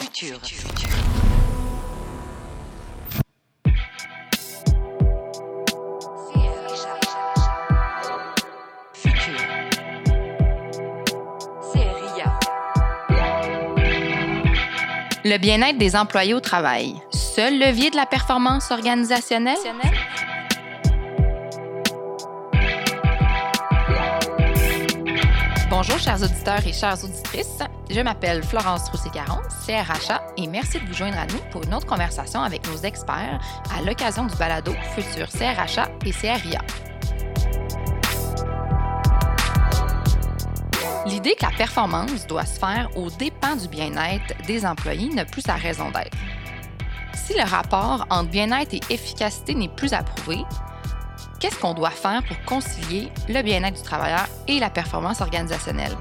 Futur. Le bien-être des employés au travail, seul levier de la performance organisationnelle? Bonjour chers auditeurs et chères auditrices, je m'appelle Florence Roussé-Caron, CRHA, et merci de vous joindre à nous pour une autre conversation avec nos experts à l'occasion du balado Futur CRHA et CRIA. L'idée que la performance doit se faire aux dépens du bien-être des employés n'a plus sa raison d'être. Si le rapport entre bien-être et efficacité n'est plus approuvé, qu'est-ce qu'on doit faire pour concilier le bien-être du travailleur et la performance organisationnelle?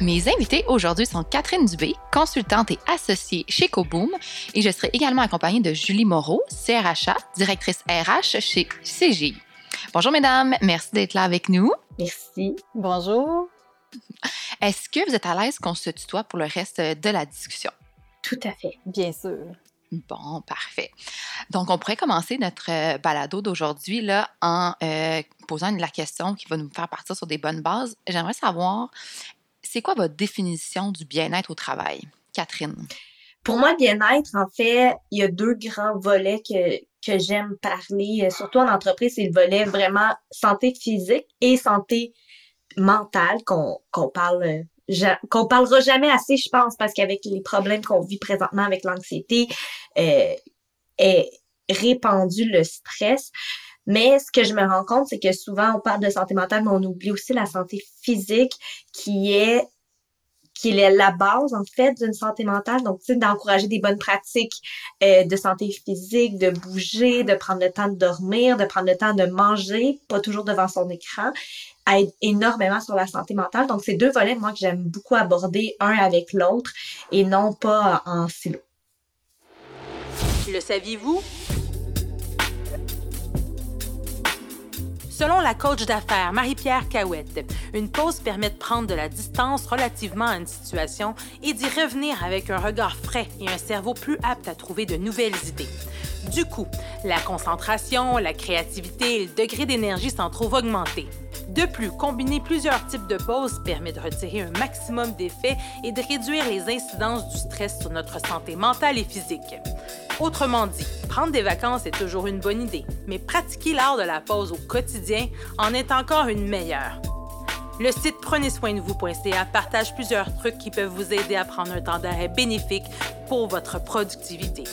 Mes invités aujourd'hui sont Catherine Dubé, consultante et associée chez Coboom, et je serai également accompagnée de Julie Moreau, CRHA, directrice RH chez CGI. Bonjour mesdames, merci d'être là avec nous. Merci. Bonjour. Est-ce que vous êtes à l'aise qu'on se tutoie pour le reste de la discussion? Tout à fait. Bien sûr. Bon, parfait. Donc, on pourrait commencer notre euh, balado d'aujourd'hui là, en euh, posant la question qui va nous faire partir sur des bonnes bases. J'aimerais savoir, c'est quoi votre définition du bien-être au travail? Catherine. Pour moi, bien-être, en fait, il y a deux grands volets que, que j'aime parler, euh, surtout en entreprise, c'est le volet vraiment santé physique et santé mentale qu'on qu'on parle qu'on parlera jamais assez, je pense, parce qu'avec les problèmes qu'on vit présentement avec l'anxiété, euh, est répandu le stress. Mais ce que je me rends compte, c'est que souvent on parle de santé mentale, mais on oublie aussi la santé physique qui est qui est la base en fait d'une santé mentale. Donc, sais, d'encourager des bonnes pratiques euh, de santé physique, de bouger, de prendre le temps de dormir, de prendre le temps de manger, pas toujours devant son écran, aide énormément sur la santé mentale. Donc, c'est deux volets, moi, que j'aime beaucoup aborder un avec l'autre et non pas en silo. Le saviez-vous? Selon la coach d'affaires Marie-Pierre Cahouette, une pause permet de prendre de la distance relativement à une situation et d'y revenir avec un regard frais et un cerveau plus apte à trouver de nouvelles idées. Du coup, la concentration, la créativité et le degré d'énergie s'en trouvent augmentés. De plus, combiner plusieurs types de pauses permet de retirer un maximum d'effets et de réduire les incidences du stress sur notre santé mentale et physique. Autrement dit, prendre des vacances est toujours une bonne idée, mais pratiquer l'art de la pause au quotidien en est encore une meilleure. Le site prenez partage plusieurs trucs qui peuvent vous aider à prendre un temps d'arrêt bénéfique pour votre productivité.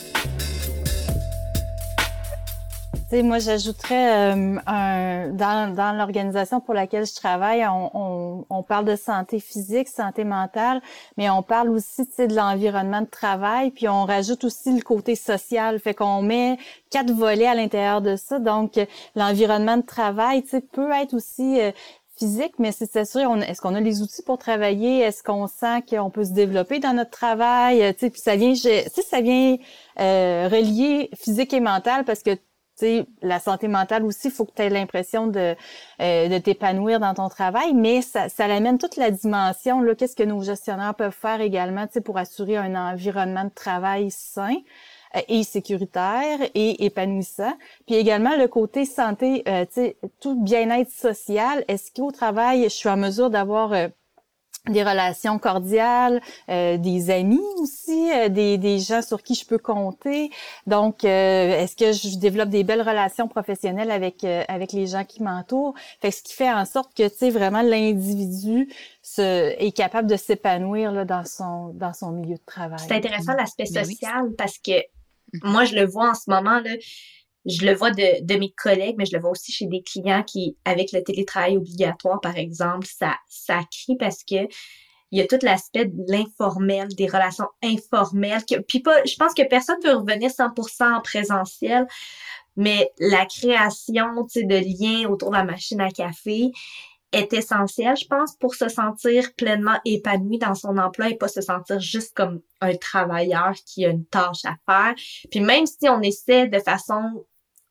Sais, moi, j'ajouterais euh, un, dans, dans l'organisation pour laquelle je travaille, on, on, on parle de santé physique, santé mentale, mais on parle aussi de l'environnement de travail, puis on rajoute aussi le côté social. Fait qu'on met quatre volets à l'intérieur de ça. Donc, l'environnement de travail tu sais, peut être aussi euh, physique, mais c'est s'assurer, est-ce qu'on a les outils pour travailler? Est-ce qu'on sent qu'on peut se développer dans notre travail? Euh, Tu sais, puis ça vient, je- ça vient euh, relier physique et mental parce que la santé mentale aussi, il faut que tu aies l'impression de, euh, de t'épanouir dans ton travail, mais ça, ça toute la dimension, là, qu'est-ce que nos gestionnaires peuvent faire également, tu sais, pour assurer un environnement de travail sain euh, et sécuritaire et épanouissant. Puis également le côté santé, euh, tout bien-être social. Est-ce qu'au travail, je suis en mesure d'avoir euh, des relations cordiales, euh, des amis aussi, euh, des, des gens sur qui je peux compter. Donc, euh, est-ce que je développe des belles relations professionnelles avec euh, avec les gens qui m'entourent? Fait que ce qui fait en sorte que tu sais vraiment l'individu se, est capable de s'épanouir là, dans son dans son milieu de travail. C'est intéressant l'aspect Ben oui. social parce que moi, je le vois en ce moment, là, je le vois de, de mes collègues, mais je le vois aussi chez des clients qui, avec le télétravail obligatoire, par exemple, ça, ça crie parce que il y a tout l'aspect de l'informel, des relations informelles. Que, puis pas, je pense que personne ne veut revenir 100% en présentiel, mais la création, de liens autour de la machine à café est essentielle, je pense, pour se sentir pleinement épanoui dans son emploi et pas se sentir juste comme un travailleur qui a une tâche à faire. Puis même si on essaie de façon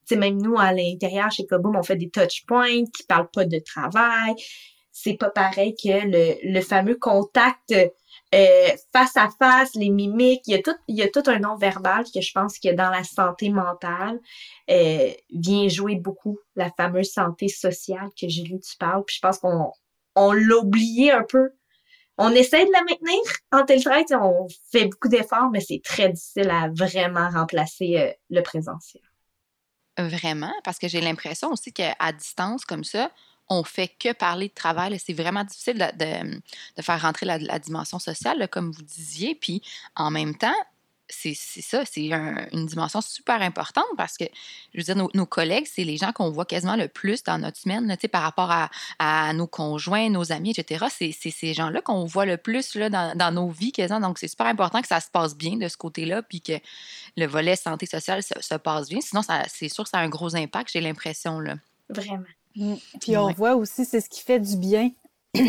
sais, même nous, à l'intérieur, chez Koboom, on fait des touch points qui parlent pas de travail. C'est pas pareil que le, le fameux contact euh, face à face, les mimiques, il y a tout, il y a tout un nom verbal que je pense que dans la santé mentale euh, vient jouer beaucoup la fameuse santé sociale que Julie tu parles. Puis je pense qu'on on l'a oublié un peu. On essaie de la maintenir en télétravail, on fait beaucoup d'efforts, mais c'est très difficile à vraiment remplacer euh, le présentiel. Vraiment, parce que j'ai l'impression aussi qu'à distance comme ça, on fait que parler de travail. C'est vraiment difficile de, faire rentrer la, dimension sociale, comme vous disiez. Puis en même temps, c'est ça, c'est une dimension super importante parce que, je veux dire, nos, collègues, c'est les gens qu'on voit quasiment le plus dans notre semaine, par rapport à, nos conjoints, nos amis, etc. C'est ces gens-là qu'on voit le plus là, dans, nos vies quasiment. Donc, c'est super important que ça se passe bien de ce côté-là, puis que le volet santé sociale se, passe bien. Sinon, c'est sûr que ça a un gros impact, j'ai l'impression. Vraiment. Mm. Puis on voit aussi, c'est ce qui fait du bien.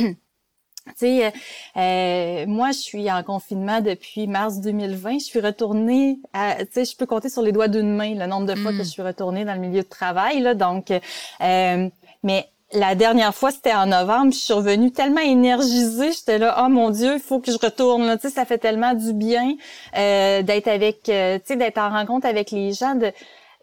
tu sais, euh, moi, je suis en confinement depuis mars 2020. Je suis retournée, tu sais, je peux compter sur les doigts d'une main le nombre de fois que je suis retournée dans le milieu de travail. Là, donc, euh, mais la dernière fois, c'était en novembre. Je suis revenue tellement énergisée. J'étais là, oh mon Dieu, il faut que je retourne. Tu sais, ça fait tellement du bien euh, d'être avec, tu sais, d'être en rencontre avec les gens, de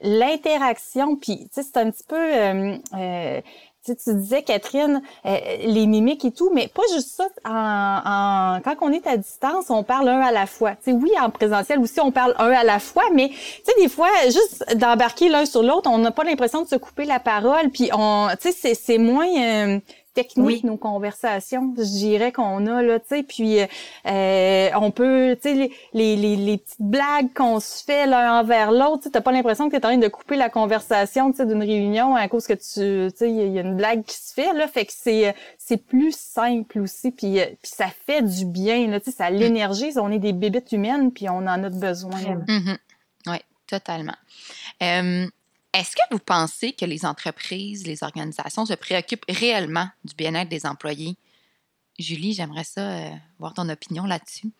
l'interaction, puis tu sais, c'est un petit peu... Euh, euh, tu disais, Catherine, euh, les mimiques et tout, mais pas juste ça. En, quand on est à distance, on parle un à la fois. Tu sais, oui, en présentiel aussi, on parle un à la fois, mais tu sais, des fois, juste d'embarquer l'un sur l'autre, on n'a pas l'impression de se couper la parole, puis on, tu sais, c'est moins technique nos conversations, je dirais qu'on a là, tu sais, puis euh, on peut, tu sais, les, les, les, les, petites blagues qu'on se fait l'un envers l'autre, tu t'as pas l'impression que t'es en train de couper la conversation, tu sais, d'une réunion à cause que tu, tu sais, il y a une blague qui se fait là, fait que c'est c'est plus simple aussi, puis, puis ça fait du bien là, tu sais, ça a l'énergie, on est des bébites humaines, puis on en a besoin. Mm-hmm. Oui, totalement. Euh, est-ce que vous pensez que les entreprises, les organisations se préoccupent réellement du bien-être des employés? Julie, j'aimerais ça euh, voir ton opinion là-dessus.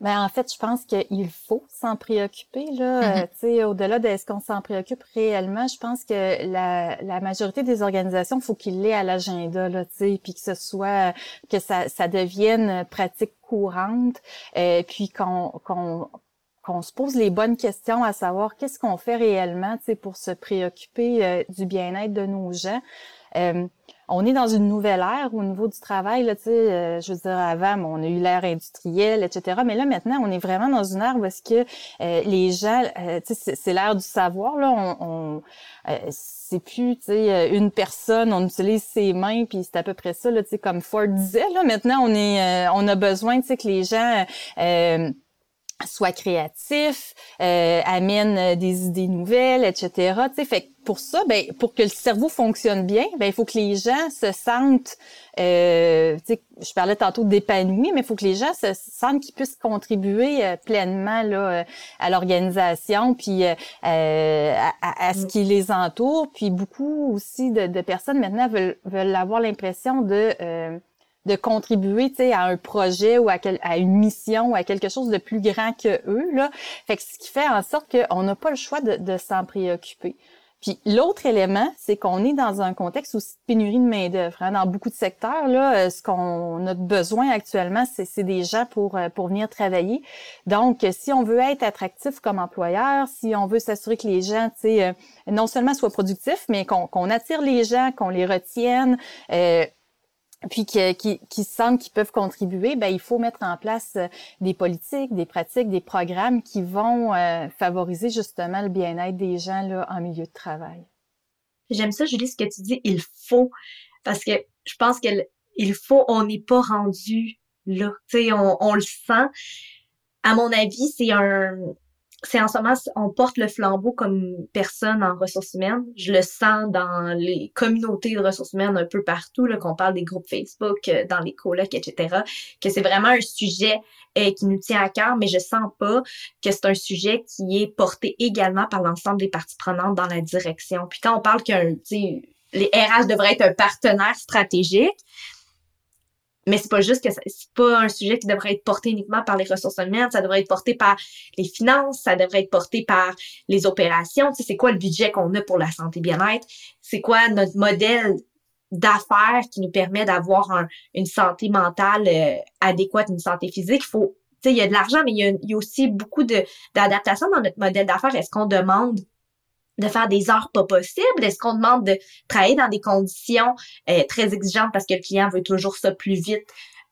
Ben, en fait, je pense qu'il faut s'en préoccuper. Là, euh, au-delà de ce qu'on s'en préoccupe réellement, je pense que la, la majorité des organisations, faut qu'il l'ait à l'agenda, là, puis que ce soit que ça, ça devienne pratique courante, euh, puis qu'on qu'on qu'on se pose les bonnes questions à savoir qu'est-ce qu'on fait réellement pour se préoccuper euh, du bien-être de nos gens. Euh, on est dans une nouvelle ère au niveau du travail. Là, euh, je veux dire, avant, on a eu l'ère industrielle, etc. Mais là, maintenant, on est vraiment dans une ère où est-ce que euh, les gens, c'est l'ère du savoir. Là, on, on c'est plus, une personne, on utilise ses mains, puis c'est à peu près ça. Là, comme Ford disait. Là, maintenant, on est, on a besoin, tu sais, que les gens soit créatif, euh, amène euh, des idées nouvelles, etc. sais, fait pour ça, ben, pour que le cerveau fonctionne bien, ben, il faut que les gens se sentent, euh, je parlais tantôt d'épanouir, mais il faut que les gens se sentent qu'ils puissent contribuer euh, pleinement là, à l'organisation, puis à, à, ce qui les entoure. Puis beaucoup aussi de, de personnes maintenant veulent, veulent avoir l'impression de de contribuer à un projet ou à, à, une mission ou à quelque chose de plus grand que eux. Là. Fait que ce qui fait en sorte qu'on n'a pas le choix de, de s'en préoccuper. Puis l'autre élément, c'est qu'on est dans un contexte aussi de pénurie de main-d'œuvre. Hein. Dans beaucoup de secteurs, là, euh, ce qu'on a besoin actuellement, c'est des gens pour, euh, pour venir travailler. Donc, si on veut être attractif comme employeur, si on veut s'assurer que les gens, tu sais, euh, non seulement soient productifs, mais qu'on attire les gens, qu'on les retienne, euh, puis qui, qui, qui sentent qu'ils peuvent contribuer, ben il faut mettre en place euh, des politiques, des pratiques, des programmes qui vont euh, favoriser justement le bien-être des gens là en milieu de travail. J'aime ça, Julie, ce que tu dis, il faut, parce que je pense qu'il faut, on n'est pas rendu là, tu sais, on, on le sent. À mon avis, c'est un, c'est en ce moment, on porte le flambeau comme personne en ressources humaines. Je le sens dans les communautés de ressources humaines un peu partout, qu'on parle des groupes Facebook, euh, dans les colocs, etc., que c'est vraiment un sujet euh, qui nous tient à cœur, mais je sens pas que c'est un sujet qui est porté également par l'ensemble des parties prenantes dans la direction. Puis quand on parle qu'un, les RH devraient être un partenaire stratégique, mais c'est pas juste que c'est pas un sujet qui devrait être porté uniquement par les ressources humaines, ça devrait être porté par les finances, ça devrait être porté par les opérations. Tu sais, c'est quoi le budget qu'on a pour la santé bien-être? C'est quoi notre modèle d'affaires qui nous permet d'avoir une santé mentale euh, adéquate, une santé physique? Il faut, tu sais, il y a de l'argent, mais il y a, il y a aussi beaucoup de d'adaptation dans notre modèle d'affaires. Est-ce qu'on demande de faire des heures pas possibles? Est-ce qu'on demande de travailler dans des conditions euh, très exigeantes parce que le client veut toujours ça plus vite,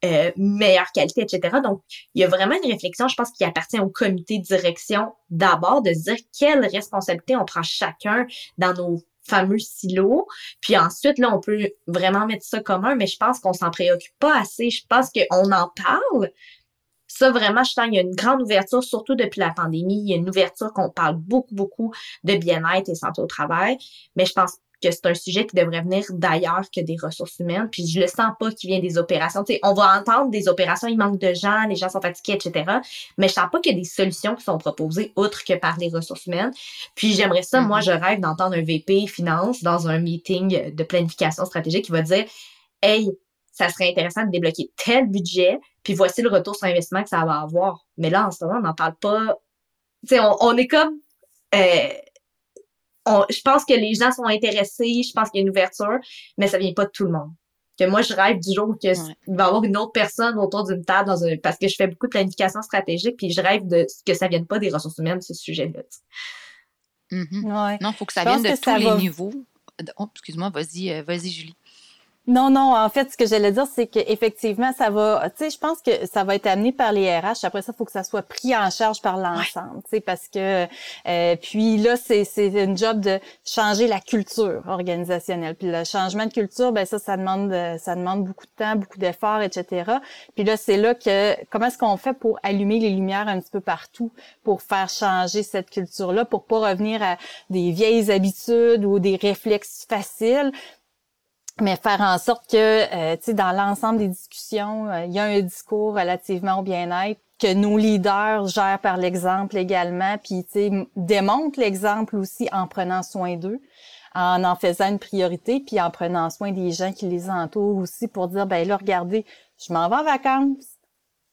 euh, meilleure qualité, etc. Donc, il y a vraiment une réflexion, je pense, qui appartient au comité de direction d'abord, de se dire quelle responsabilité on prend chacun dans nos fameux silos. Puis ensuite, là, on peut vraiment mettre ça commun, mais je pense qu'on s'en préoccupe pas assez. Je pense qu'on en parle, ça, vraiment, je sens qu'il y a une grande ouverture, surtout depuis la pandémie. Il y a une ouverture qu'on parle beaucoup, beaucoup de bien-être et santé au travail. Mais je pense que c'est un sujet qui devrait venir d'ailleurs que des ressources humaines. Puis je le sens pas qu'il vient des opérations. Tu sais, on va entendre des opérations, il manque de gens, les gens sont fatigués, etc. Mais je sens pas qu'il y a des solutions qui sont proposées outre que par les ressources humaines. Puis j'aimerais ça, moi, mm-hmm. je rêve d'entendre un VP finance dans un meeting de planification stratégique qui va dire Hey, ça serait intéressant de débloquer tel budget, puis voici le retour sur investissement que ça va avoir. Mais là, en ce moment, on n'en parle pas. Tu sais, on, est comme... Euh, je pense que les gens sont intéressés, je pense qu'il y a une ouverture, mais ça vient pas de tout le monde. Que moi, je rêve du jour qu'il va y avoir une autre personne autour d'une table dans un, parce que je fais beaucoup de planification stratégique, puis je rêve de que ça vienne pas des ressources humaines, ce sujet-là. Mm-hmm. Non, il faut que ça vienne de tous les niveaux. Oh, excuse-moi, vas-y, euh, vas-y, Julie. Non, non, en fait, ce que j'allais dire, c'est qu'effectivement, ça va, tu sais, je pense que ça va être amené par les RH. Après ça, il faut que ça soit pris en charge par l'ensemble, tu sais, parce que, euh, puis là, c'est, c'est une job de changer la culture organisationnelle. Puis le changement de culture, ben ça, ça demande, ça demande beaucoup de temps, beaucoup d'efforts, etc. Puis là, c'est là que, comment est-ce qu'on fait pour allumer les lumières un petit peu partout, pour faire changer cette culture-là, pour pas revenir à des vieilles habitudes ou des réflexes faciles, mais faire en sorte que, euh, tu sais, dans l'ensemble des discussions, euh, il y a un discours relativement au bien-être, que nos leaders gèrent par l'exemple également, puis, tu sais, démontrent l'exemple aussi en prenant soin d'eux, en en faisant une priorité, puis en prenant soin des gens qui les entourent aussi pour dire, ben là, regardez, je m'en vais en vacances,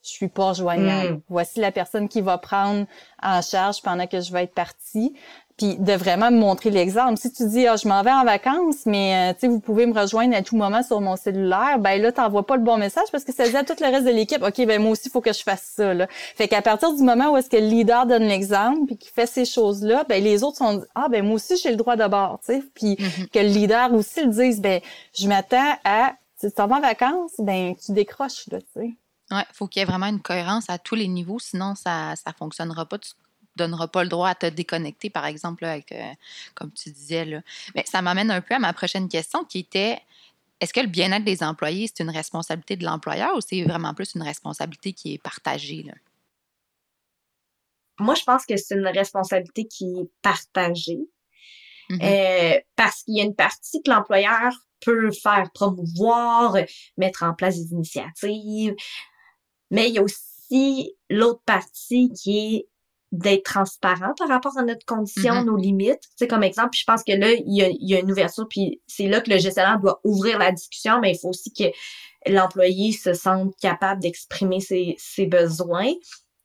je suis pas joignable. Mm. Voici la personne qui va prendre en charge pendant que je vais être partie puis de vraiment me montrer l'exemple. Si tu dis ah, je m'en vais en vacances, mais euh, tu sais vous pouvez me rejoindre à tout moment sur mon cellulaire, ben là t'envoies pas le bon message parce que ça dit à tout le reste de l'équipe, ok ben moi aussi il faut que je fasse ça là. Fait qu'à partir du moment où est-ce que le leader donne l'exemple puis qu'il fait ces choses là, ben les autres sont ah ben moi aussi j'ai le droit d'abord, tu sais, puis mm-hmm. que le leader aussi le dise ben je m'attends à si tu t'en vas en vacances, ben tu décroches là, tu sais. Ouais, faut qu'il y ait vraiment une cohérence à tous les niveaux, sinon ça ça fonctionnera pas donneras pas le droit à te déconnecter, par exemple, avec, euh, comme tu disais. Là. Mais ça m'amène un peu à ma prochaine question qui était est-ce que le bien-être des employés, c'est une responsabilité de l'employeur ou c'est vraiment plus une responsabilité qui est partagée? Là? Moi, je pense que c'est une responsabilité qui est partagée. Mm-hmm. Euh, parce qu'il y a une partie que l'employeur peut faire promouvoir, mettre en place des initiatives, mais il y a aussi l'autre partie qui est d'être transparent par rapport à notre condition, mm-hmm. nos limites. C'est comme exemple, je pense que là, il y a, il y a une ouverture, puis c'est là que le gestionnaire doit ouvrir la discussion, mais il faut aussi que l'employé se sente capable d'exprimer ses, ses besoins.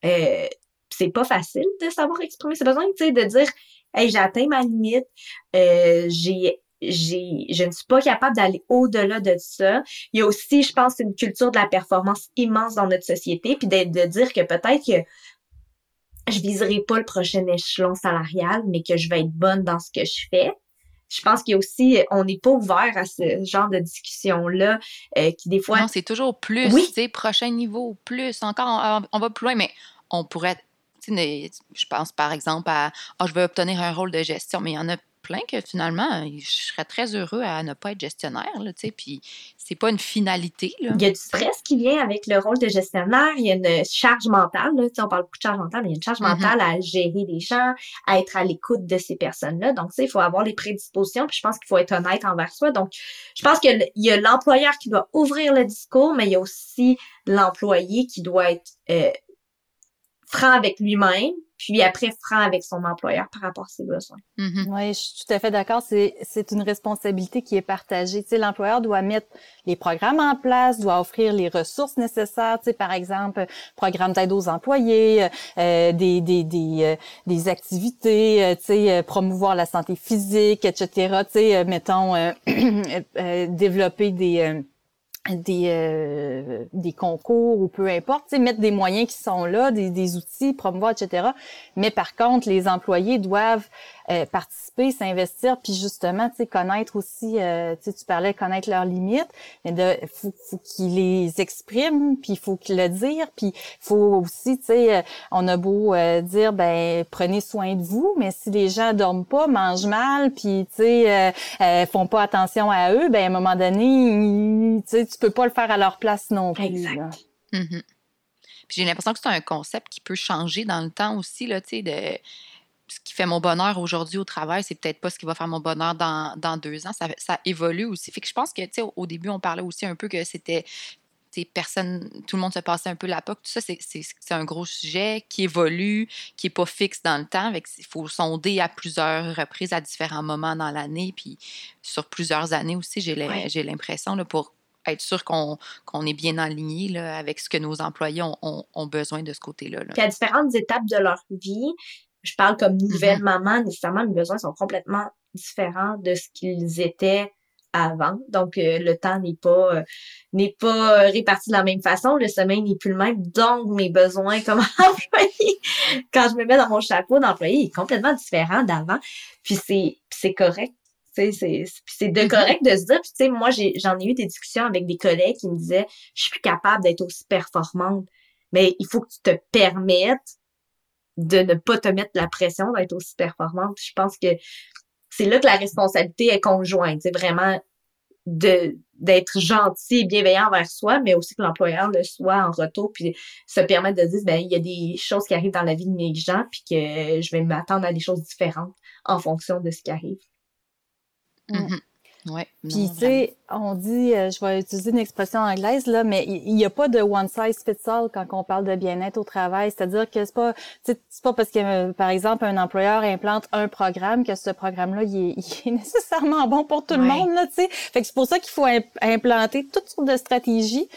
Euh, c'est pas facile de savoir exprimer ses besoins, tu sais, de dire Hey, j'ai atteint ma limite, euh, j'ai j'ai, je ne suis pas capable d'aller au-delà de ça. Il y a aussi, je pense, une culture de la performance immense dans notre société, puis de, de dire que peut-être que je viserai pas le prochain échelon salarial, mais que je vais être bonne dans ce que je fais. Je pense qu'il y a aussi, on n'est pas ouvert à ce genre de discussion-là, euh, qui des fois... Non, c'est toujours plus, oui. tu sais, prochain niveau, plus, encore, on, va plus loin, mais on pourrait, je pense par exemple à, oh, je veux obtenir un rôle de gestion, mais il y en a plein que finalement, je serais très heureux à ne pas être gestionnaire, tu sais, puis c'est pas une finalité. Là. Il y a du stress qui vient avec le rôle de gestionnaire, il y a une charge mentale, là, on parle beaucoup de charge mentale, mais il y a une charge mm-hmm. mentale à gérer des gens, à être à l'écoute de ces personnes-là. Donc, tu sais, il faut avoir les prédispositions, puis je pense qu'il faut être honnête envers soi. Donc, je pense qu'il y a l'employeur qui doit ouvrir le discours, mais il y a aussi l'employé qui doit être euh, franc avec lui-même, puis après franc avec son employeur par rapport à ses besoins. Mhm. Oui, je suis tout à fait d'accord. C'est, c'est une responsabilité qui est partagée. Tu sais, l'employeur doit mettre les programmes en place, doit offrir les ressources nécessaires. Tu sais, par exemple, programme d'aide aux employés, euh, des des des, euh, des activités, euh, tu sais, euh, promouvoir la santé physique, etc. Tu sais, euh, mettons euh, euh, développer des euh, des euh, des concours ou peu importe, mettre des moyens qui sont là, des, des outils, promouvoir, etc. Mais par contre, les employés doivent euh, participer, s'investir, puis justement, tu sais, connaître aussi, euh, tu parlais de connaître leurs limites, mais de faut, faut qu'ils les expriment, puis il faut qu'ils le dire, puis faut aussi, tu sais, euh, on a beau euh, dire, ben prenez soin de vous, mais si les gens dorment pas, mangent mal, puis tu sais, euh, euh, font pas attention à eux, ben à un moment donné, tu sais, tu peux pas le faire à leur place non plus. Exact. Mhm. Puis j'ai l'impression que c'est un concept qui peut changer dans le temps aussi, là, tu sais, de qui fait mon bonheur aujourd'hui au travail, c'est peut-être pas ce qui va faire mon bonheur dans, dans deux ans. Ça, ça évolue aussi. Fait que je pense que, tu sais, au, au début, on parlait aussi un peu que c'était, personne, tout le monde se passait un peu la POC. Tout ça, c'est- un gros sujet qui évolue, qui est pas fixe dans le temps. Il faut sonder à plusieurs reprises, à différents moments dans l'année, puis sur plusieurs années aussi, j'ai l'im- Ouais. j'ai l'impression, là, pour être sûr qu'on qu'on est bien aligné là, avec ce que nos employés ont, ont- ont besoin de ce côté-là. là. Puis à différentes étapes de leur vie, je parle comme nouvelle maman, nécessairement, mes besoins sont complètement différents de ce qu'ils étaient avant. Donc, euh, le temps n'est pas euh, n'est pas euh, réparti de la même façon. Le sommeil n'est plus le même. Donc, mes besoins comme employé, quand je me mets dans mon chapeau d'employé, est complètement différent d'avant. Puis c'est c'est correct. C'est de Mhm. correct de se dire. Puis tu sais, moi, j'ai j'en ai eu des discussions avec des collègues qui me disaient, je suis plus capable d'être aussi performante. Mais il faut que tu te permettes de ne pas te mettre la pression d'être aussi performante. Je pense que c'est là que la responsabilité est conjointe. C'est vraiment d'être gentil et bienveillant envers soi, mais aussi que l'employeur le soit en retour, puis se permettre de dire, ben il y a des choses qui arrivent dans la vie de mes gens, puis que je vais m'attendre à des choses différentes en fonction de ce qui arrive. Mhm. Ouais, Puis, tu sais, on dit, euh, je vais utiliser une expression anglaise, là, mais il n'y a pas de one size fits all quand on parle de bien-être au travail. C'est-à-dire que c'est pas, c'est pas parce que, euh, par exemple, un employeur implante un programme que ce programme-là, il est, il est nécessairement bon pour tout le monde, là, tu sais. Fait que c'est pour ça qu'il faut im- implanter toutes sortes de stratégies,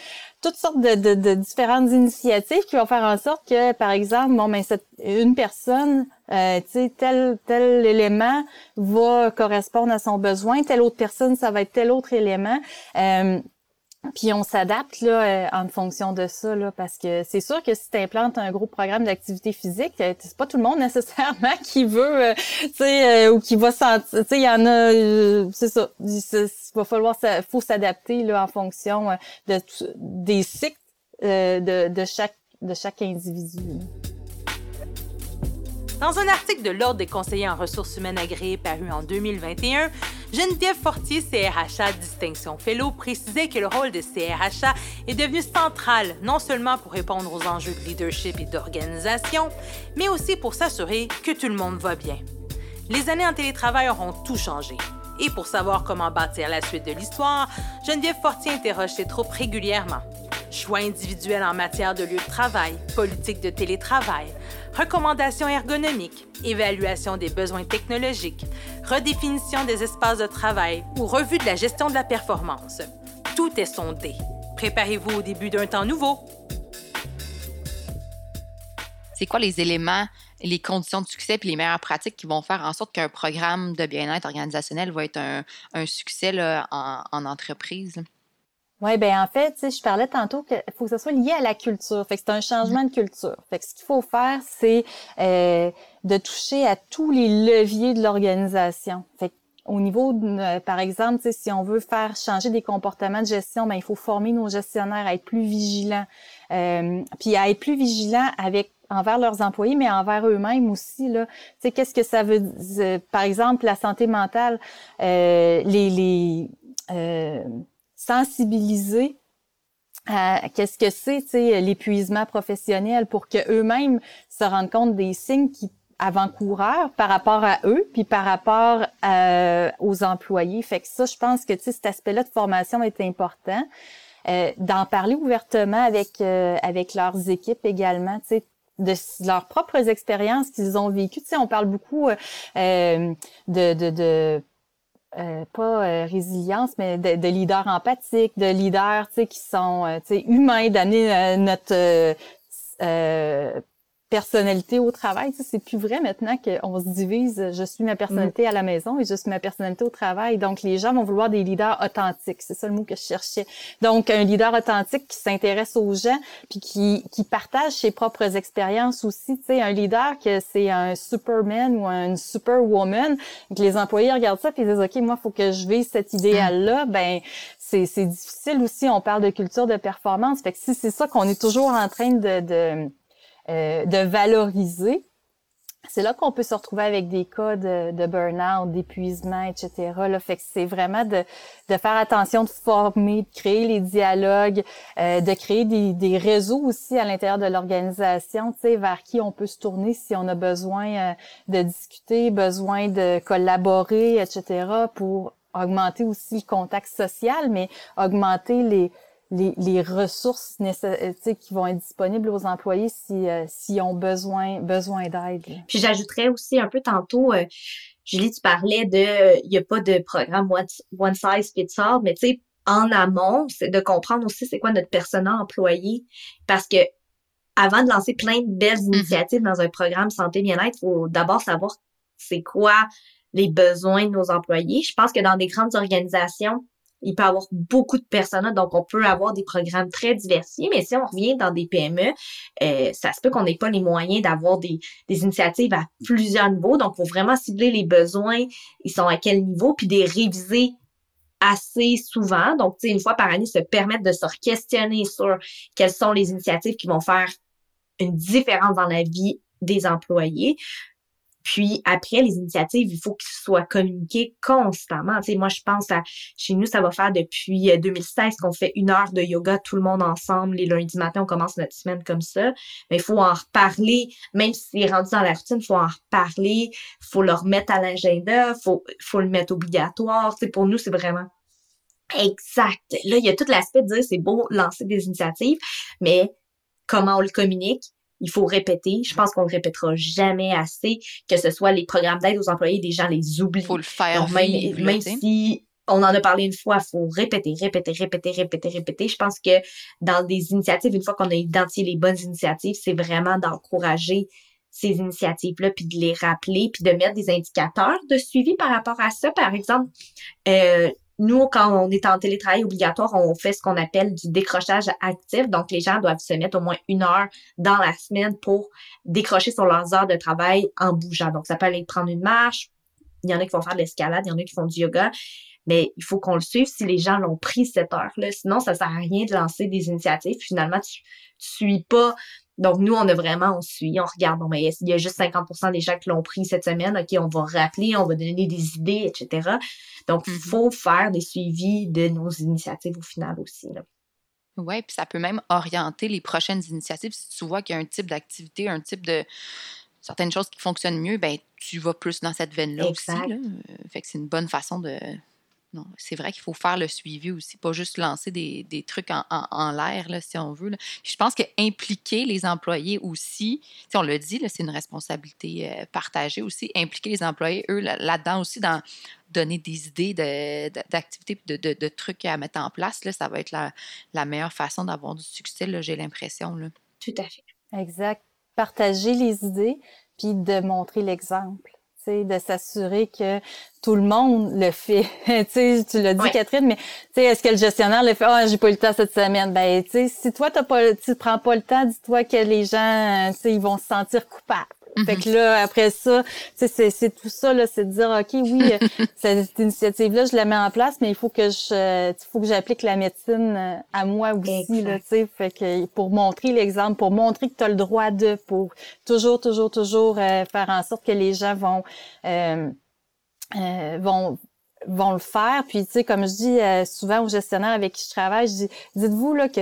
toutes sortes de, de, de différentes initiatives qui vont faire en sorte que, par exemple, bon, ben, cette, une personne, euh, tel, tel élément va correspondre à son besoin, telle autre personne, ça va être tel autre élément. Euh, puis on s'adapte là euh, en fonction de ça là parce que c'est sûr que si tu implantes un gros programme d'activité physique, euh, c'est pas tout le monde nécessairement qui veut euh, tu sais euh, ou qui va sentir tu sais il y en a euh, c'est ça, il va falloir faut s'adapter là en fonction euh, de des cycles de, de chaque de chaque individu. Dans un article de l'Ordre des conseillers en ressources humaines agréés paru en 2021, Geneviève Fortier, CRHA Distinction Fellow, précisait que le rôle de CRHA est devenu central non seulement pour répondre aux enjeux de leadership et d'organisation, mais aussi pour s'assurer que tout le monde va bien. Les années en télétravail auront tout changé. Et pour savoir comment bâtir la suite de l'histoire, Geneviève Fortier interroge ses troupes régulièrement. Choix individuels en matière de lieu de travail, politique de télétravail, recommandations ergonomiques, évaluation des besoins technologiques, redéfinition des espaces de travail ou revue de la gestion de la performance. Tout est sondé. Préparez-vous au début d'un temps nouveau. c'est quoi les éléments, les conditions de succès puis les meilleures pratiques qui vont faire en sorte qu'un programme de bien-être organisationnel va être un, succès en entreprise? Oui, ben en fait, je parlais tantôt qu'il faut que ça soit lié à la culture. Fait que c'est un changement de culture. Fait que ce qu'il faut faire, c'est euh, de toucher à tous les leviers de l'organisation. Fait que au niveau, de, euh, par exemple, si on veut faire changer des comportements de gestion, ben il faut former nos gestionnaires à être plus vigilants, euh, puis à être plus vigilants avec envers leurs employés, mais envers eux-mêmes aussi. Là, tu sais, qu'est-ce que ça veut dire Par exemple, la santé mentale, euh, les les euh, sensibiliser à qu'est-ce que c'est, l'épuisement professionnel pour que eux-mêmes se rendent compte des signes qui avant-coureurs par rapport à eux puis par rapport à- aux employés. Fait que ça, je pense que cet aspect-là de formation est important. Euh, d'en parler ouvertement avec euh, avec leurs équipes également, tu de leurs propres expériences qu'ils ont vécues. Tu sais, on parle beaucoup euh, de euh, pas euh, résilience, mais de, de, leaders empathiques, de leaders, qui sont, euh, humains, d'amener notre personnalité au travail. Tu sais, c'est plus vrai maintenant qu'on se divise. Je suis ma personnalité mm. à la maison et je suis ma personnalité au travail. Donc, les gens vont vouloir des leaders authentiques. C'est ça le mot que je cherchais. Donc, un leader authentique qui s'intéresse aux gens puis qui, qui partage ses propres expériences aussi. Tu sais, un leader que c'est un superman ou un superwoman, que les employés regardent ça puis ils disent, OK, moi, faut que je vise cet idéal-là. Ben, c'est, c'est difficile aussi. On parle de culture de performance. Fait que si c'est ça qu'on est toujours en train de, de euh, de valoriser, c'est là qu'on peut se retrouver avec des cas de, de burn-out, d'épuisement, etc. Là, fait que c'est vraiment de, de faire attention, de former, de créer les dialogues, euh, de créer des, des réseaux aussi à l'intérieur de l'organisation, tu sais, vers qui on peut se tourner si on a besoin euh, de discuter, besoin de collaborer, etc. pour augmenter aussi le contact social, mais augmenter les, les, les ressources euh, qui vont être disponibles aux employés si euh, s'ils ont besoin besoin d'aide. Puis j'ajouterais aussi un peu tantôt, euh, Julie, tu parlais de il n'y a pas de programme one, size fits all, mais tu sais, en amont, c'est de comprendre aussi c'est quoi notre personnel employé. Parce que avant de lancer plein de belles mm-hmm. initiatives dans un programme santé bien-être, il faut d'abord savoir c'est quoi les besoins de nos employés. Je pense que dans des grandes organisations, il peut avoir beaucoup de personnes, donc on peut avoir des programmes très diversifiés, mais si on revient dans des PME, euh, ça se peut qu'on n'ait pas les moyens d'avoir des, des, initiatives à plusieurs niveaux, donc faut vraiment cibler les besoins, ils sont à quel niveau, puis des réviser assez souvent. Donc, tu sais, une fois par année, se permettre de se questionner sur quelles sont les initiatives qui vont faire une différence dans la vie des employés. Puis après, les initiatives, il faut qu'ils soient communiquées constamment. Tu sais, moi, je pense à chez nous, ça va faire depuis 2016 euh, qu'on fait une heure de yoga tout le monde ensemble. Les lundis matin, on commence notre semaine comme ça. Mais il faut en reparler, même si c'est rendu dans la routine, il faut en reparler, il faut le remettre à l'agenda, il faut, faut le mettre obligatoire. Tu sais, pour nous, c'est vraiment exact. Là, il y a tout l'aspect de dire c'est beau lancer des initiatives, mais comment on le communique, il faut répéter. Je pense qu'on le répétera jamais assez, que ce soit les programmes d'aide aux employés, des gens les oublient. faut le faire même, si on en a parlé une fois, il faut répéter, répéter, répéter, répéter, répéter. Je pense que dans des initiatives, une fois qu'on a identifié les bonnes initiatives, c'est vraiment d'encourager ces initiatives-là, puis de les rappeler, puis de mettre des indicateurs de suivi par rapport à ça. Par exemple, euh, nous, quand on est en télétravail obligatoire, on fait ce qu'on appelle du décrochage actif. Donc, les gens doivent se mettre au moins une heure dans la semaine pour décrocher sur leurs heures de travail en bougeant. Donc, ça peut aller prendre une marche. Il y en a qui vont faire de l'escalade, il y en a qui font du yoga. Mais il faut qu'on le suive si les gens l'ont pris cette heure-là. Sinon, ça sert à rien de lancer des initiatives. Finalement, tu, tu suis pas donc, nous, on a vraiment, on suit, on regarde, bon, mais il y a juste 50% des gens qui l'ont pris cette semaine, OK, on va rappeler, on va donner des idées, etc. Donc, il mm-hmm. faut faire des suivis de nos initiatives au final aussi. Oui, puis ça peut même orienter les prochaines initiatives. Si tu vois qu'il y a un type d'activité, un type de certaines choses qui fonctionnent mieux, ben tu vas plus dans cette veine-là aussi. Là. Fait que c'est une bonne façon de, non, c'est vrai qu'il faut faire le suivi aussi, pas juste lancer des, trucs en, l'air, si on veut. Je pense qu'impliquer les employés aussi, on le dit, c'est une responsabilité euh, partagée aussi. Impliquer les employés, eux, là-dedans aussi, dans donner des idées d'activités, de, de, trucs à mettre en place, là, ça va être la, la meilleure façon d'avoir du succès, j'ai l'impression. Tout à fait. Exact. Partager les idées, puis de montrer l'exemple de s'assurer que tout le monde le fait. tu tu l'as dit, Catherine, mais est-ce que le gestionnaire le fait? Ah, oh, j'ai pas eu le temps cette semaine? Ben, si toi, t'as pas, tu prends pas le temps, dis-toi que les gens, ils vont se sentir coupables. Fait que là, après ça, c'est tout ça, là, c'est de dire, OK, oui, euh, cette initiative-là, je la mets en place, mais il faut que je, il faut que j'applique la médecine euh, à moi aussi, là, tu sais. Fait que pour montrer l'exemple, pour montrer que tu as le droit de, pour toujours, toujours, toujours euh, faire en sorte que les gens vont, vont, vont le faire. Puis, tu sais, comme je dis souvent aux gestionnaires avec qui je travaille, je dis, dites-vous, là, que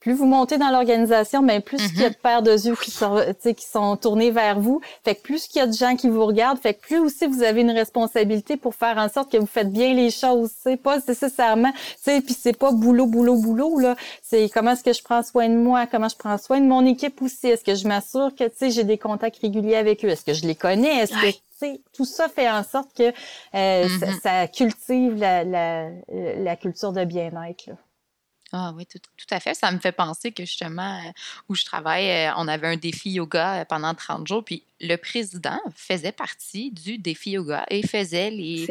plus vous montez dans l'organisation, mais plus il y a Mhm. de paires de yeux qui sont, qui sont tournés vers vous. Fait que plus qu'il y a de gens qui vous regardent, fait que plus aussi vous avez une responsabilité pour faire en sorte que vous faites bien les choses. C'est pas nécessairement, tu sais, puis c'est pas boulot, boulot, boulot là. C'est comment est-ce que je prends soin de moi, comment je prends soin de mon équipe aussi? Est-ce que je m'assure que tu sais j'ai des contacts réguliers avec eux? Est-ce que je les connais? Est-ce que Ouais. tu sais, tout ça fait en sorte que euh, ça, Mhm. ça cultive la, la, la culture de bien-être. Ah oui, tout, tout à fait. Ça me fait penser que justement, euh, où je travaille, euh, on avait un défi yoga euh, pendant 30 jours, puis le président faisait partie du défi yoga et faisait les,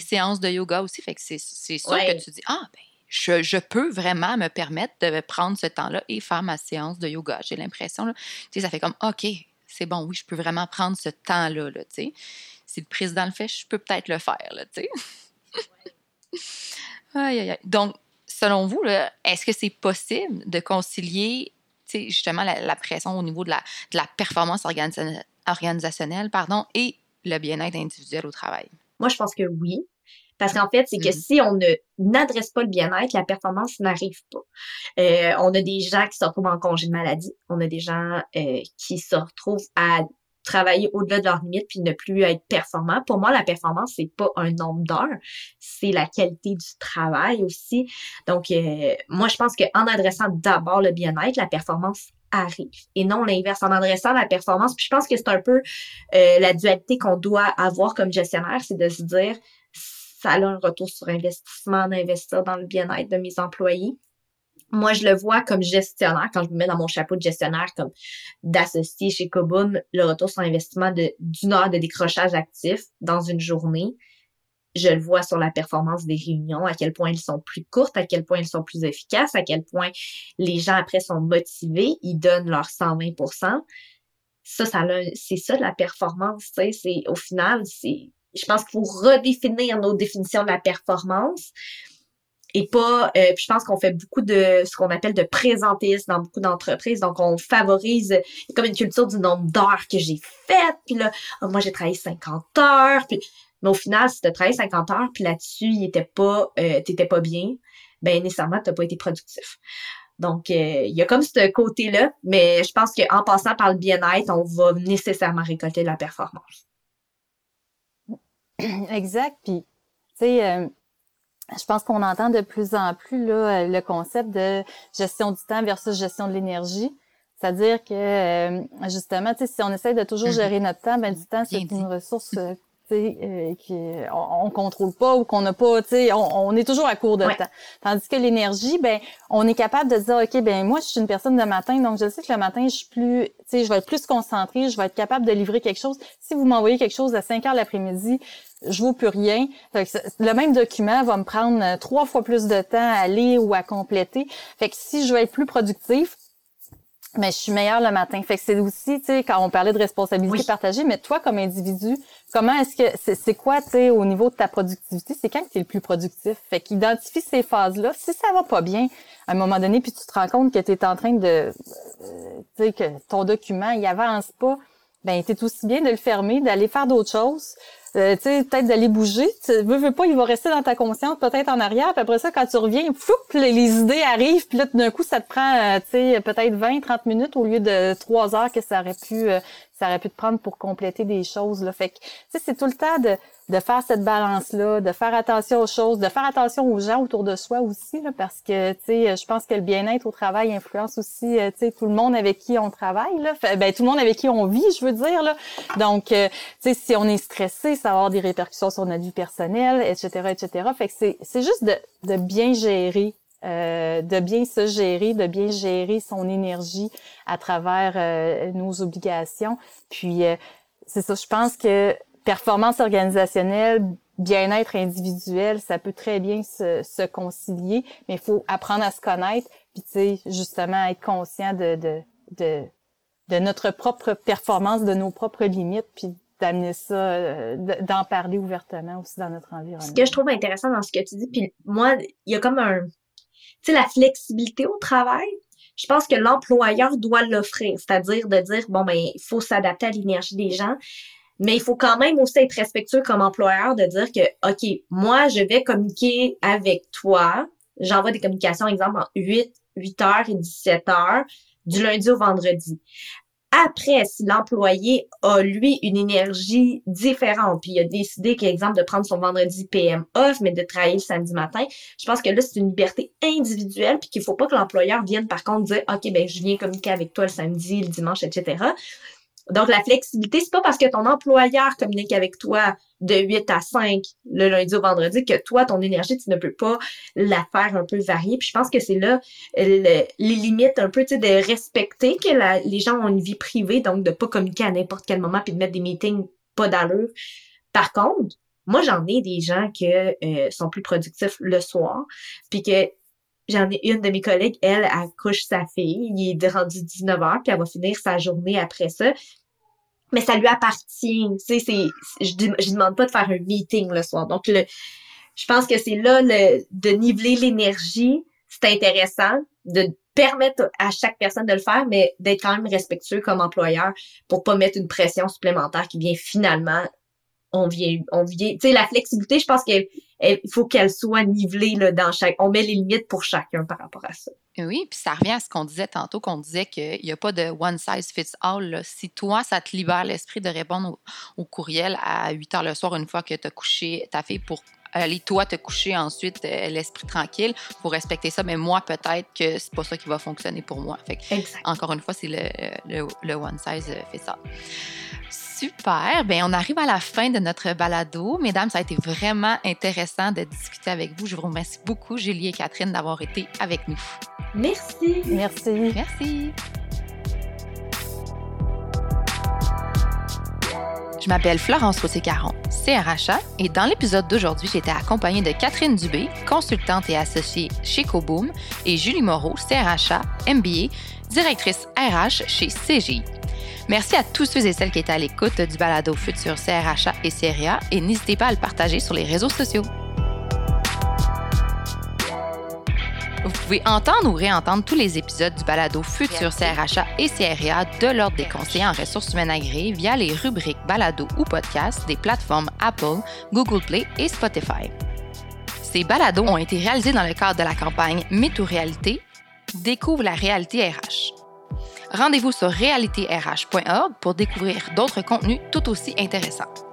séances de yoga aussi. Fait que c'est c'est sûr Ouais. que tu dis, ah, ben, je, je peux vraiment me permettre de prendre ce temps-là et faire ma séance de yoga. J'ai l'impression, là, tu sais, ça fait comme, OK, c'est bon, oui, je peux vraiment prendre ce temps-là, là, tu sais. Si le président le fait, je peux peut-être le faire, là, tu sais. aïe, aïe, aïe. Donc, selon vous, est-ce que c'est possible de concilier justement la, la pression au niveau de la, de la performance organisa- organisationnelle pardon, et le bien-être individuel au travail? Moi, je pense que oui. Parce qu'en fait, c'est que Mhm. si on ne n'adresse pas le bien-être, la performance n'arrive pas. Euh, on a des gens qui se retrouvent en congé de maladie. On a des gens euh, qui se retrouvent à travailler au-delà de leurs limites puis ne plus être performants. Pour moi, la performance, c'est pas un nombre d'heures, c'est la qualité du travail aussi. Donc, euh, moi, je pense qu'en adressant d'abord le bien-être, la performance arrive. Et non l'inverse. En adressant la performance, puis je pense que c'est un peu euh, la dualité qu'on doit avoir comme gestionnaire, c'est de se dire ça a un retour sur investissement d'investir dans le bien-être de mes employés. Moi, je le vois comme gestionnaire, quand je me mets dans mon chapeau de gestionnaire, comme d'associé chez Kobun, le retour sur investissement d'une heure de décrochage actif dans une journée. Je le vois sur la performance des réunions, à quel point elles sont plus courtes, à quel point elles sont plus efficaces, à quel point les gens après sont motivés, ils donnent leur 120% Ça, ça c'est ça la performance, tu sais, au final, c'est, je pense qu'il faut redéfinir nos définitions de la performance et pas euh, puis je pense qu'on fait beaucoup de ce qu'on appelle de présentéisme dans beaucoup d'entreprises. Donc on favorise comme une culture du nombre d'heures que j'ai faites. Puis là ah, moi j'ai travaillé 50 heures. Puis mais au final si tu as travaillé 50 heures puis là-dessus il était pas euh, t'étais pas bien ben nécessairement t'as pas été productif. Donc euh, il y a comme ce côté là mais je pense qu'en passant par le bien-être on va nécessairement récolter la performance. Exact. Puis, tu sais, euh, je pense qu'on entend de plus en plus là, euh, le concept de gestion du temps versus gestion de l'énergie. C'est-à-dire que, euh, justement, si on essaie de toujours Mhm. gérer notre temps, ben du temps, c'est une ressource euh, qu'on on contrôle pas ou qu'on n'a pas, on, on est toujours à court de Ouais. temps. Tandis que l'énergie, ben, on est capable de dire, OK, ben moi, je suis une personne de matin, donc je sais que le matin, je suis plus, je vais être plus concentrée, je vais être capable de livrer quelque chose. Si vous m'envoyez quelque chose à 5 heures l'après-midi, je vaux plus rien. Fait que le même document va me prendre euh, trois fois plus de temps à lire ou à compléter. Fait que si je veux être plus productif, mais je suis meilleure le matin. Fait que c'est aussi, tu sais, quand on parlait de responsabilité Oui. partagée, mais toi, comme individu, comment est-ce que, c'est, c'est quoi, tu sais, au niveau de ta productivité, c'est quand que tu es le plus productif? Fait qu'identifie ces phases-là. Si ça va pas bien, à un moment donné, puis tu te rends compte que tu es en train de, euh, tu sais, que ton document, il avance pas, ben, t'es aussi bien de le fermer, d'aller faire d'autres choses. Euh, tu sais, peut-être d'aller bouger. Tu veux, veux pas, il va rester dans ta conscience, peut-être en arrière. Puis après ça, quand tu reviens, floup, les, idées arrivent. Puis là, d'un coup, ça te prend, euh, tu sais, peut-être 20, 30 minutes au lieu de 3 heures que ça aurait pu, euh, ça aurait pu te prendre pour compléter des choses. Là. Fait que, tu sais, c'est tout le temps de, de faire cette balance-là, de faire attention aux choses, de faire attention aux gens autour de soi aussi, là, parce que, tu sais, je pense que le bien-être au travail influence aussi, euh, tu sais, tout le monde avec qui on travaille, là. Ben, tout le monde avec qui on vit, je veux dire, là. Donc, euh, tu sais, si on est stressé, ça va avoir des répercussions sur notre vie personnelle, etc., etc. Fait que c'est, c'est juste de, de bien gérer, euh, de bien se gérer, de bien gérer son énergie à travers euh, nos obligations. Puis, euh, c'est ça, je pense que performance organisationnelle, bien-être individuel, ça peut très bien se, se concilier, mais il faut apprendre à se connaître, puis tu sais, justement être conscient de, de, de, de notre propre performance, de nos propres limites, puis d'amener ça, euh, d'en parler ouvertement aussi dans notre environnement. Ce que je trouve intéressant dans ce que tu dis, puis moi, il y a comme un, tu sais, la flexibilité au travail. Je pense que l'employeur doit l'offrir, c'est-à-dire de dire, bon, ben, il faut s'adapter à l'énergie des gens, mais il faut quand même aussi être respectueux comme employeur de dire que, OK, moi, je vais communiquer avec toi, j'envoie des communications, exemple, en 8 8h et 17h du lundi au vendredi. Après, si l'employé a, lui, une énergie différente, puis il a décidé, exemple, de prendre son vendredi PM off, mais de travailler le samedi matin, je pense que là, c'est une liberté individuelle, puis qu'il faut pas que l'employeur vienne, par contre, dire, OK, ben, je viens communiquer avec toi le samedi, le dimanche, etc. Donc, la flexibilité, c'est pas parce que ton employeur communique avec toi de 8 à 5 le lundi au vendredi que toi, ton énergie, tu ne peux pas la faire un peu varier. Puis je pense que c'est là les limites un peu, tu sais, de respecter que les gens ont une vie privée, donc de pas communiquer à n'importe quel moment puis de mettre des meetings pas d'allure. Par contre, moi, j'en ai des gens qui euh, sont plus productifs le soir, puis que J'en ai une de mes collègues, elle, elle couche sa fille, il est rendu 19h, puis elle va finir sa journée après ça. Mais ça lui appartient. Tu sais, c'est, je, je demande pas de faire un meeting le soir. Donc, le, je pense que c'est là le, de niveler l'énergie. C'est intéressant de permettre à chaque personne de le faire, mais d'être quand même respectueux comme employeur pour pas mettre une pression supplémentaire qui vient finalement on vient, on vient, tu sais, la flexibilité, je pense qu'il faut qu'elle soit nivelée là, dans chaque. On met les limites pour chacun par rapport à ça. Oui, puis ça revient à ce qu'on disait tantôt, qu'on disait qu'il n'y a pas de one size fits all. Si toi, ça te libère l'esprit de répondre au, courriel à 8 heures le soir, une fois que tu as couché ta fille pour aller toi te coucher ensuite euh, l'esprit tranquille pour respecter ça mais moi peut-être que c'est pas ça qui va fonctionner pour moi. Fait encore une fois c'est le, le, one size fits all Super. Bien, on arrive à la fin de notre balado. Mesdames, ça a été vraiment intéressant de discuter avec vous. Je vous remercie beaucoup, Julie et Catherine, d'avoir été avec nous. Merci. Merci. Merci. Je m'appelle Florence Rossier-Caron, CRHA, et dans l'épisode d'aujourd'hui, j'étais accompagnée de Catherine Dubé, consultante et associée chez Coboom, et Julie Moreau, CRHA, MBA, directrice RH chez CGI. Merci à tous ceux et celles qui étaient à l'écoute du balado Futur CRHA et CRA et n'hésitez pas à le partager sur les réseaux sociaux. Vous pouvez entendre ou réentendre tous les épisodes du balado Futur CRHA et CRA de l'Ordre des conseillers en ressources humaines agréées via les rubriques balado ou podcast des plateformes Apple, Google Play et Spotify. Ces balados ont été réalisés dans le cadre de la campagne Méto Réalité Découvre la réalité RH. Rendez-vous sur realityrh.org pour découvrir d'autres contenus tout aussi intéressants.